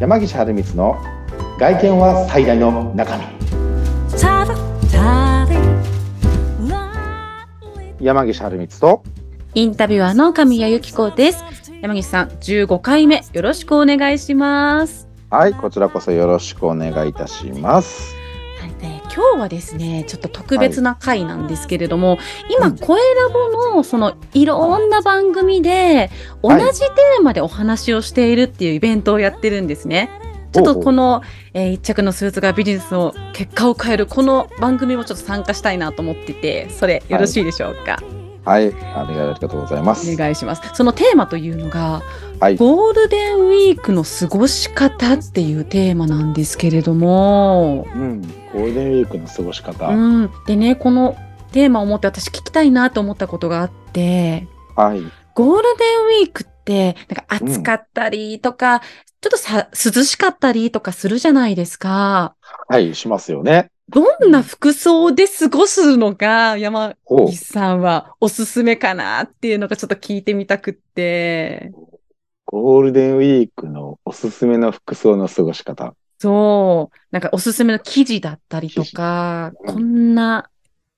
山岸春光の外見は最大の中身山岸春光とインタビュアーの神谷由紀子です。山岸さん、15回目よろしくお願いします。はいこちらこそよろしくお願いいたします今日はですね、ちょっと特別な回なんですけれども、今、うん声ラボのそのいろんな番組で同はいじテーマでお話をしているっていうイベントをやってるんですね。ちょっとこの、えー一着のスーツがビジネスの結果を変えるこの番組もちょっと参加したいなと思ってて、それよろしいでしょうか？はいありがとうございます。お願いします。そのテーマというのが、はい。ゴールデンウィークの過ごし方っていうテーマなんですけれども、うん。ゴールデンウィークの過ごし方、うん、でねこのテーマを持って私聞きたいなと思ったことがあって。はい。ゴールデンウィークってなんか暑かったりとか、ちょっとさ涼しかったりとかするじゃないですか。はいしますよねどんな服装で過ごすのが山岸さんはおすすめかなっていうのがちょっと聞いてみたくって。ゴールデンウィークのおすすめの服装の過ごし方。そう。なんかおすすめの記事だったりとか、こんな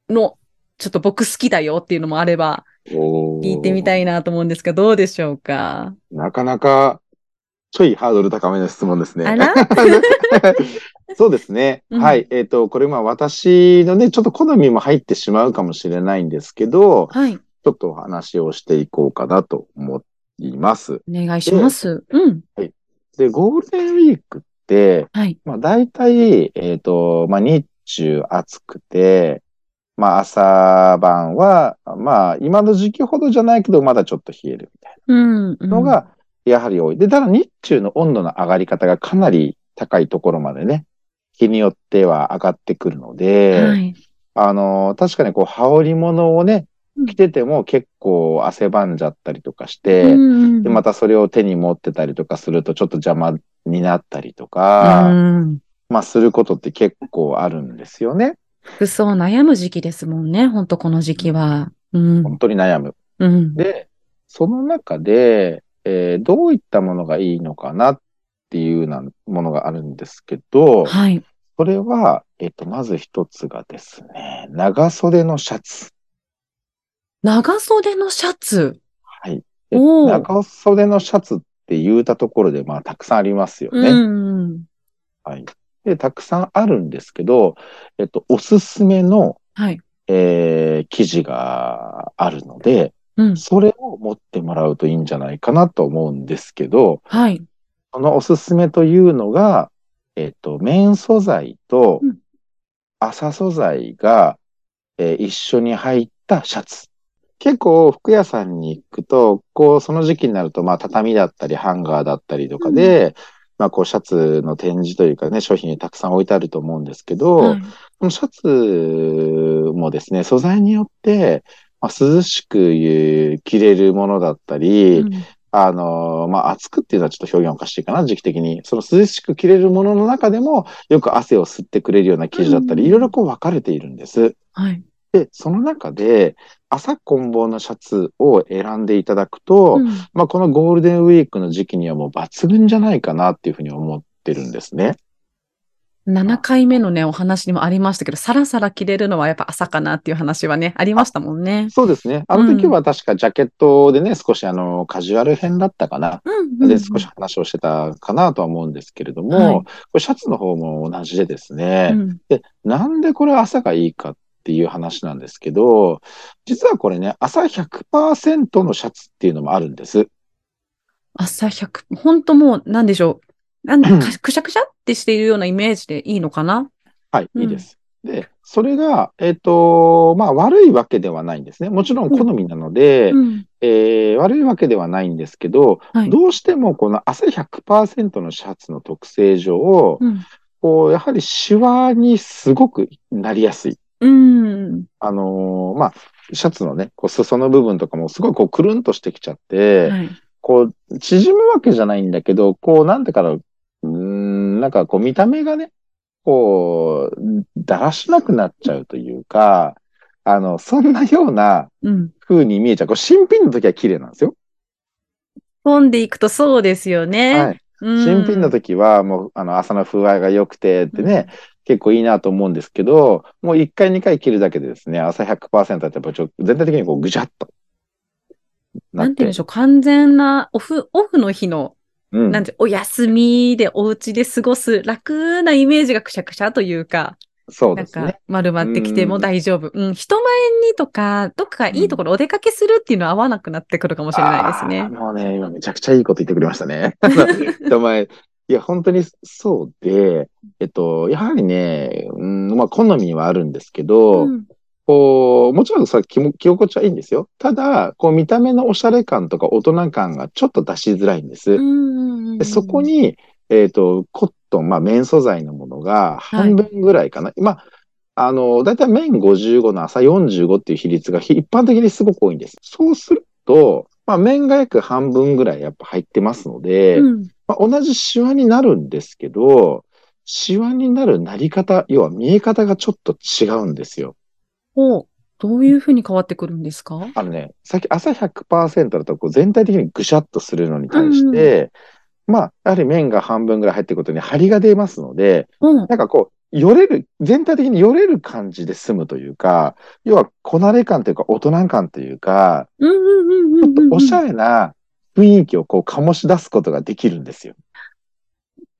の、ちょっと僕好きだよっていうのもあれば、聞聞いてみたいなと思うんですが、どうでしょうか？なかなかちょいハードル高めの質問ですね。そうですね。うんはい。えっ、と、これまあ私のね、ちょっと好みも入ってしまうかもしれないんですけど、はい。ちょっとお話をしていこうかなと思います。お願いします。うん。で、ゴールデンウィークって、はい。まあ大体、えっ、と、まあ日中暑くて、まあ朝晩は、まあ今の時期ほどじゃないけど、まだちょっと冷えるみたいうん。なのが、やはり多い。で、ただ日中の温度の上がり方がかなり高いところまでね、日によっては上がってくるのうん、で、はい。あの、確かにこう、羽織物をねうん、着てても結構汗ばんじゃったりとかして、うんで、またそれを手に持ってたりとかするとちょっと邪魔になったりとか、うんまあすることって結構あるんですよね。服装悩む時期ですもんね、ほんとこの時期は。うん。本当に悩む。うん。で、その中で、えーどういったものがいいのかなっていうなものがあるんですけど、はい。それは、えっ、と、まず一つがですね、長袖のシャツ。長袖のシャツ？はい。長袖のシャツって言うたところで、まあ、たくさんありますよね。うん。はい。で、たくさんあるんですけど、えっと、おすすめの、はい。えー記事があるので、うん。それを持ってもらうといいんじゃないかなと思うんですけど、はい。そのおすすめというのが、えっと、綿素材とうん麻素材が、えー一緒に入ったシャツ。結構服屋さんに行くと、こう、その時期になると、まあ、畳だったり、ハンガーだったりとかで、まあ、こう、シャツの展示というかね、商品にたくさん置いてあると思うんですけど、はいこのシャツもですね、素材によって、まあ、涼しくえー着れるものだったり、うんあの、まあ、暑くっていうのはちょっと表現おかしいかな、時期的に。その涼しく着れるものの中でも、よく汗を吸ってくれるような生地だったり、うんいろいろこう分かれているんです。はい。で、その中で、朝混紡のシャツを選んでいただくと、うんまあ、このゴールデンウィークの時期にはもう抜群じゃないかなっていうふうに思ってるんですね。7回目のね、お話にもありましたけど、さらさら着れるのはやっぱ朝かなっていう話はね、ありましたもんね。そうですね。あの時は確かジャケットでね、少しあの、カジュアル編だったかな。うんうんで、少し話をしてたかなとは思うんですけれども、はいこれシャツの方も同じでですね、うんで、なんでこれ朝がいいかっていう話なんですけど、実はこれね、朝100%のシャツっていうのもあるんです。朝100、本当もう、なんでしょう。なんかくしゃくしゃ？ってしているようなイメージでいいのかな？はい、うんいいです。で、それが、えっ、と、まあ悪いわけではないんですね。もちろん好みなので、うん。えー悪いわけではないんですけど、はい。どうしてもこの朝100%のシャツの特性上、うん。こう、やはりシワにすごくなりやすい。うん。あのーまあ、シャツのね、こう裾の部分とかもすごいこうくるんとしてきちゃって、はい。こう、縮むわけじゃないんだけど、こう、なんてかな、うーん、なんかこう見た目がね、こう、だらしなくなっちゃうというか、あの、そんなようなうん。風に見えちゃう。こう新品の時は綺麗なんですよ。飛んでいくとそうですよね。はい。新品の時はもうあの朝の風合いが良くてってね、結構いいなと思うんですけど、もう1回2回切るだけでですね、朝100%だとやっぱちょ全体的にこうぐじゃっとなって。なんて言うんでしょう、完全なオフ、オフの日の、うんなんて、お休みでお家で過ごす楽なイメージがくしゃくしゃというか、なんかそうですね。丸まってきても大丈夫。うん、人前にとか、どっかいいところお出かけするっていうのは合わなくなってくるかもしれないですね。もうね、今めちゃくちゃいいこと言ってくれましたね。人前。いや、本当にそうで、えっと、やはりね、うん、まあ、好みはあるんですけど、うんこう、もちろんさ、着心地はいいんですよ。ただ、こう、見た目のおしゃれ感とか大人感がちょっと出しづらいんです。でそこに、えっと、コットン、まあ、綿素材のものが半分ぐらいかな。まあ、あの、だいたい綿55の朝45っていう比率がひ一般的にすごく多いんです。そうすると、まあ、綿が約半分ぐらいやっぱ入ってますので、うんまあ、同じシワになるんですけど、シワになるなり方、要は見え方がちょっと違うんですよ。おどういうふうに変わってくるんですか？あのね、さっき朝100%だとこう全体的にぐしゃっとするのに対して、まあ、やはり麺が半分ぐらい入っていくことに張りが出ますので、うん。なんかこう、よれる、全体的によれる感じで済むというか、要はこなれ感というか大人感というか、うんうんうんうんうん。ちょっとおしゃれな雰囲気をこう醸し出すことができるんですよ。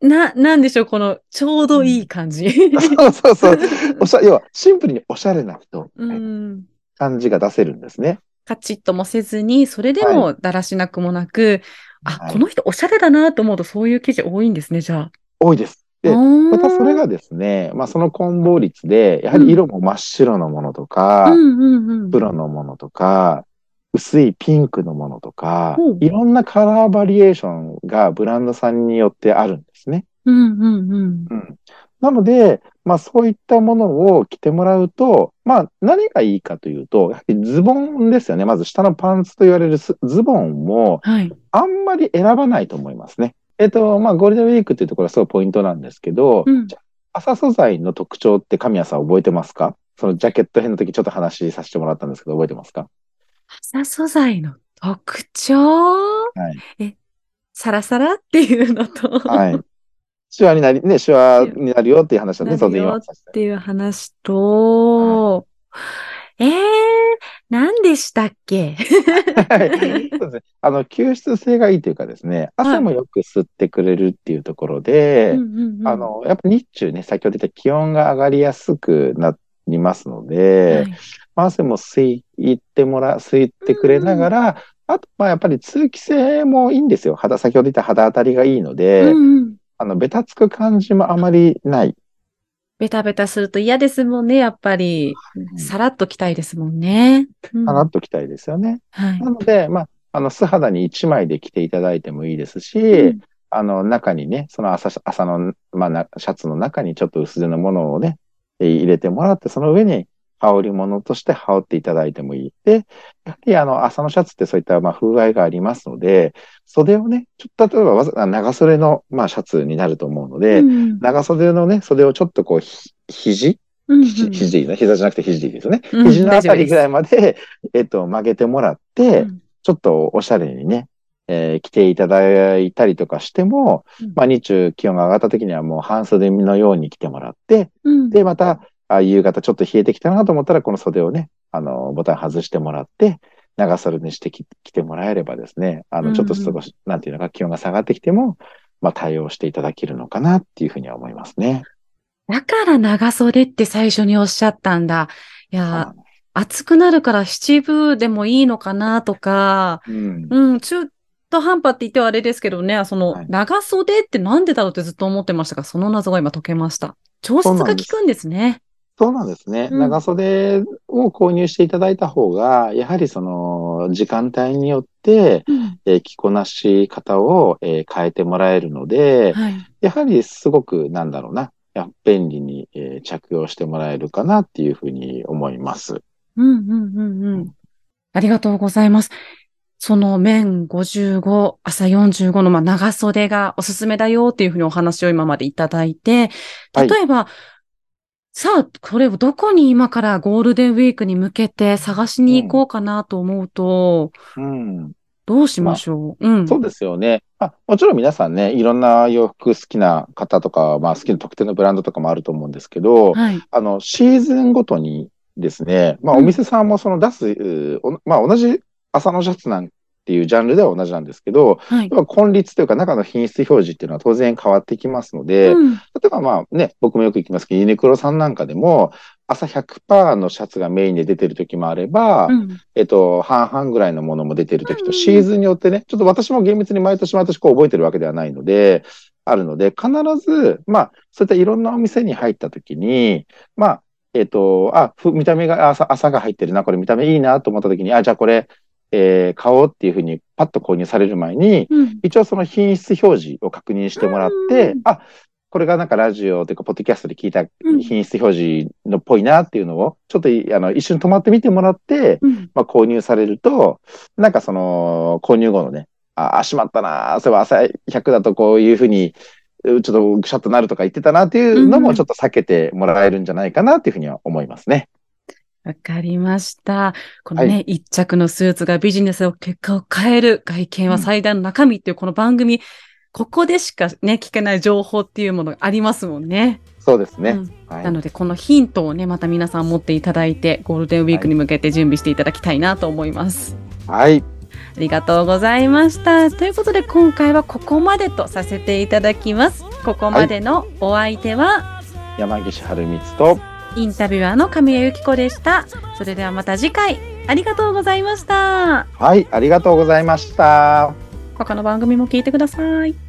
な、なんでしょう、この、ちょうどいい感じ。そうそうそう。おしゃ、要はシンプルにおしゃれな人、うん。感じが出せるんですね。カチッともせずに、それでもだらしなくもなく、あ、はいこの人おしゃれだなと思うとそういう記事多いんですね、じゃ多いです。あ。でままたそれがですね、まあその混合率で、やはり色も真っ白のものとか、うん。黒のものとか、薄いピンクのものとかほう、いろんなカラーバリエーションがブランドさんによってあるんですね。うんうんうん。うん。なので、まあそういったものを着てもらうと、まあ何がいいかというと、やはりズボンですよね。まず下のパンツと言われるスズボンもはい。あんまり選ばないと思いますね。えっと、まあゴールデンウィークっていうところはすごいポイントなんですけど、うん朝素材の特徴って神谷さん覚えてますか？そのジャケット編の時ちょっと話させてもらったんですけど、覚えてますか？朝素材の特徴？はい。サラサラっていうのと、はい。シワになり、ね、シワになるよっていう話をね、当然今。ってていう話と、えー、何でしたっけ？はい。そうですね。あの、吸湿性がいいというかですね、汗もよく吸ってくれるっていうところで、うんうんうんあの、やっぱ日中ね、先ほど言った気温が上がりやすくなりますので、はいまあ汗も吸いってもら、吸ってくれながら、あと、まあやっぱり通気性もいいんですよ。肌、先ほど言った肌当たりがいいので、うんうんあの、ベタつく感じもあまりない。ベタベタすると嫌ですもんね、やっぱり。さらっと着たいですもんね。うんさらっときたいですよね。はいなので、まあ、あの、素肌に1枚で着ていただいてもいいですし、うんあの、中にね、その朝、朝の、まあな、シャツの中にちょっと薄手のものをね、えー入れてもらって、その上に羽織物として羽織っていただいてもいい。で、やはりあの、朝のシャツってそういった、まあ、風合いがありますので、袖をね、ちょっと例えばわ長袖の、まあ、シャツになると思うので、うん。長袖のね、袖をちょっとこう、ひ肘？うん肘肘でいい？ね。膝じゃなくて肘でいいですよね。うん肘のあたりぐらい大まで、えっと、曲げてもらって、うん。ちょっとおしゃれにね、えー着ていただいたりとかしても、うん。まあ日中気温が上がった時にはもう半袖のように着てもらって、うん。で、また、あ夕方ちょっと冷えてきたなと思ったら、この袖をね、あの、ボタン外してもらって、長袖にしてき着てもらえればですね、あの、うんうんちょっと少し、なんていうのか、気温が下がってきても、まあ対応していただけるのかなっていうふうには思いますね。だから長袖って最初におっしゃったんだ。いや、暑くなるから七分でもいいのかなとか、うん。うん、中途半端って言ってはあれですけどね、そのはい長袖ってなんでだろうってずっと思ってましたが、その謎が今解けました。調節が効くんですね。そうなんですね。うん長袖を購入していただいた方が、やはりその時間帯によって、うんえー着こなし方を、えー変えてもらえるので、はい。やはりすごく、なんだろうな、や便利に、えー着用してもらえるかなっていうふうに思います。うんうんうんうん。ありがとうございます。その面55、朝45のまあ長袖がおすすめだよっていうふうにお話を今までいただいて、はい例えば、さあ、これをどこに今からゴールデンウィークに向けて探しに行こうかなと思うと、うん。どうしましょう、うん。そうですよね。まあ、もちろん皆さんね、いろんな洋服好きな方とか、まあ好きな特定のブランドとかもあると思うんですけど、はい。あの、シーズンごとにですね、まあうんお店さんもその出す、うーおまあ同じ朝のシャツなんていうジャンルでは同じなんですけど、はい。根率というか中の品質表示っていうのは当然変わってきますので、うん。例えばまあね、僕もよく行きますけど、ユニクロさんなんかでも、朝100%のシャツがメインで出てる時もあれば、うん。えっと、半々ぐらいのものも出てる時うんと、シーズンによってね、ちょっと私も厳密に毎年毎年こう覚えてるわけではないので、あるので、必ず、まあ、そういったいろんなお店に入った時に、まあ、えっと、あ、ふ見た目が朝、朝が入ってるな、これ見た目いいなと思った時に、あ、じゃあこれ、えー買おうっていうふうにパッと購入される前に、うん。一応その品質表示を確認してもらってうん、あ、これがなんかラジオというか、ポッドキャストで聞いたうん品質表示のっぽいなっていうのを、ちょっといあの一瞬止まってみてもらって、うん。まあ、購入されると、なんかその、購入後のね、あ、あしまったな、そういえば朝100だとこういうふうに、うちょっとぐしゃっとなるとか言ってたなっていうのもちょっと避けてもらえるんじゃないかなっていうふうには思いますね。わかりました。このね、一着のスーツがビジネスを結果を変える外見は最大の中身っていうこの番組、ここでしかね、聞けない情報っていうものがありますもんね。そうですね。うんはいなので、このヒントをね、また皆さん持っていただいて、ゴールデンウィークに向けて準備していただきたいなと思います。はい。ありがとうございました。ということで、今回はここまでとさせていただきます。ここまでのお相手は、山岸春光と、インタビュアーの神谷由紀子でした。それではまた次回、ありがとうございました。はい、ありがとうございました。他の番組も聞いてください。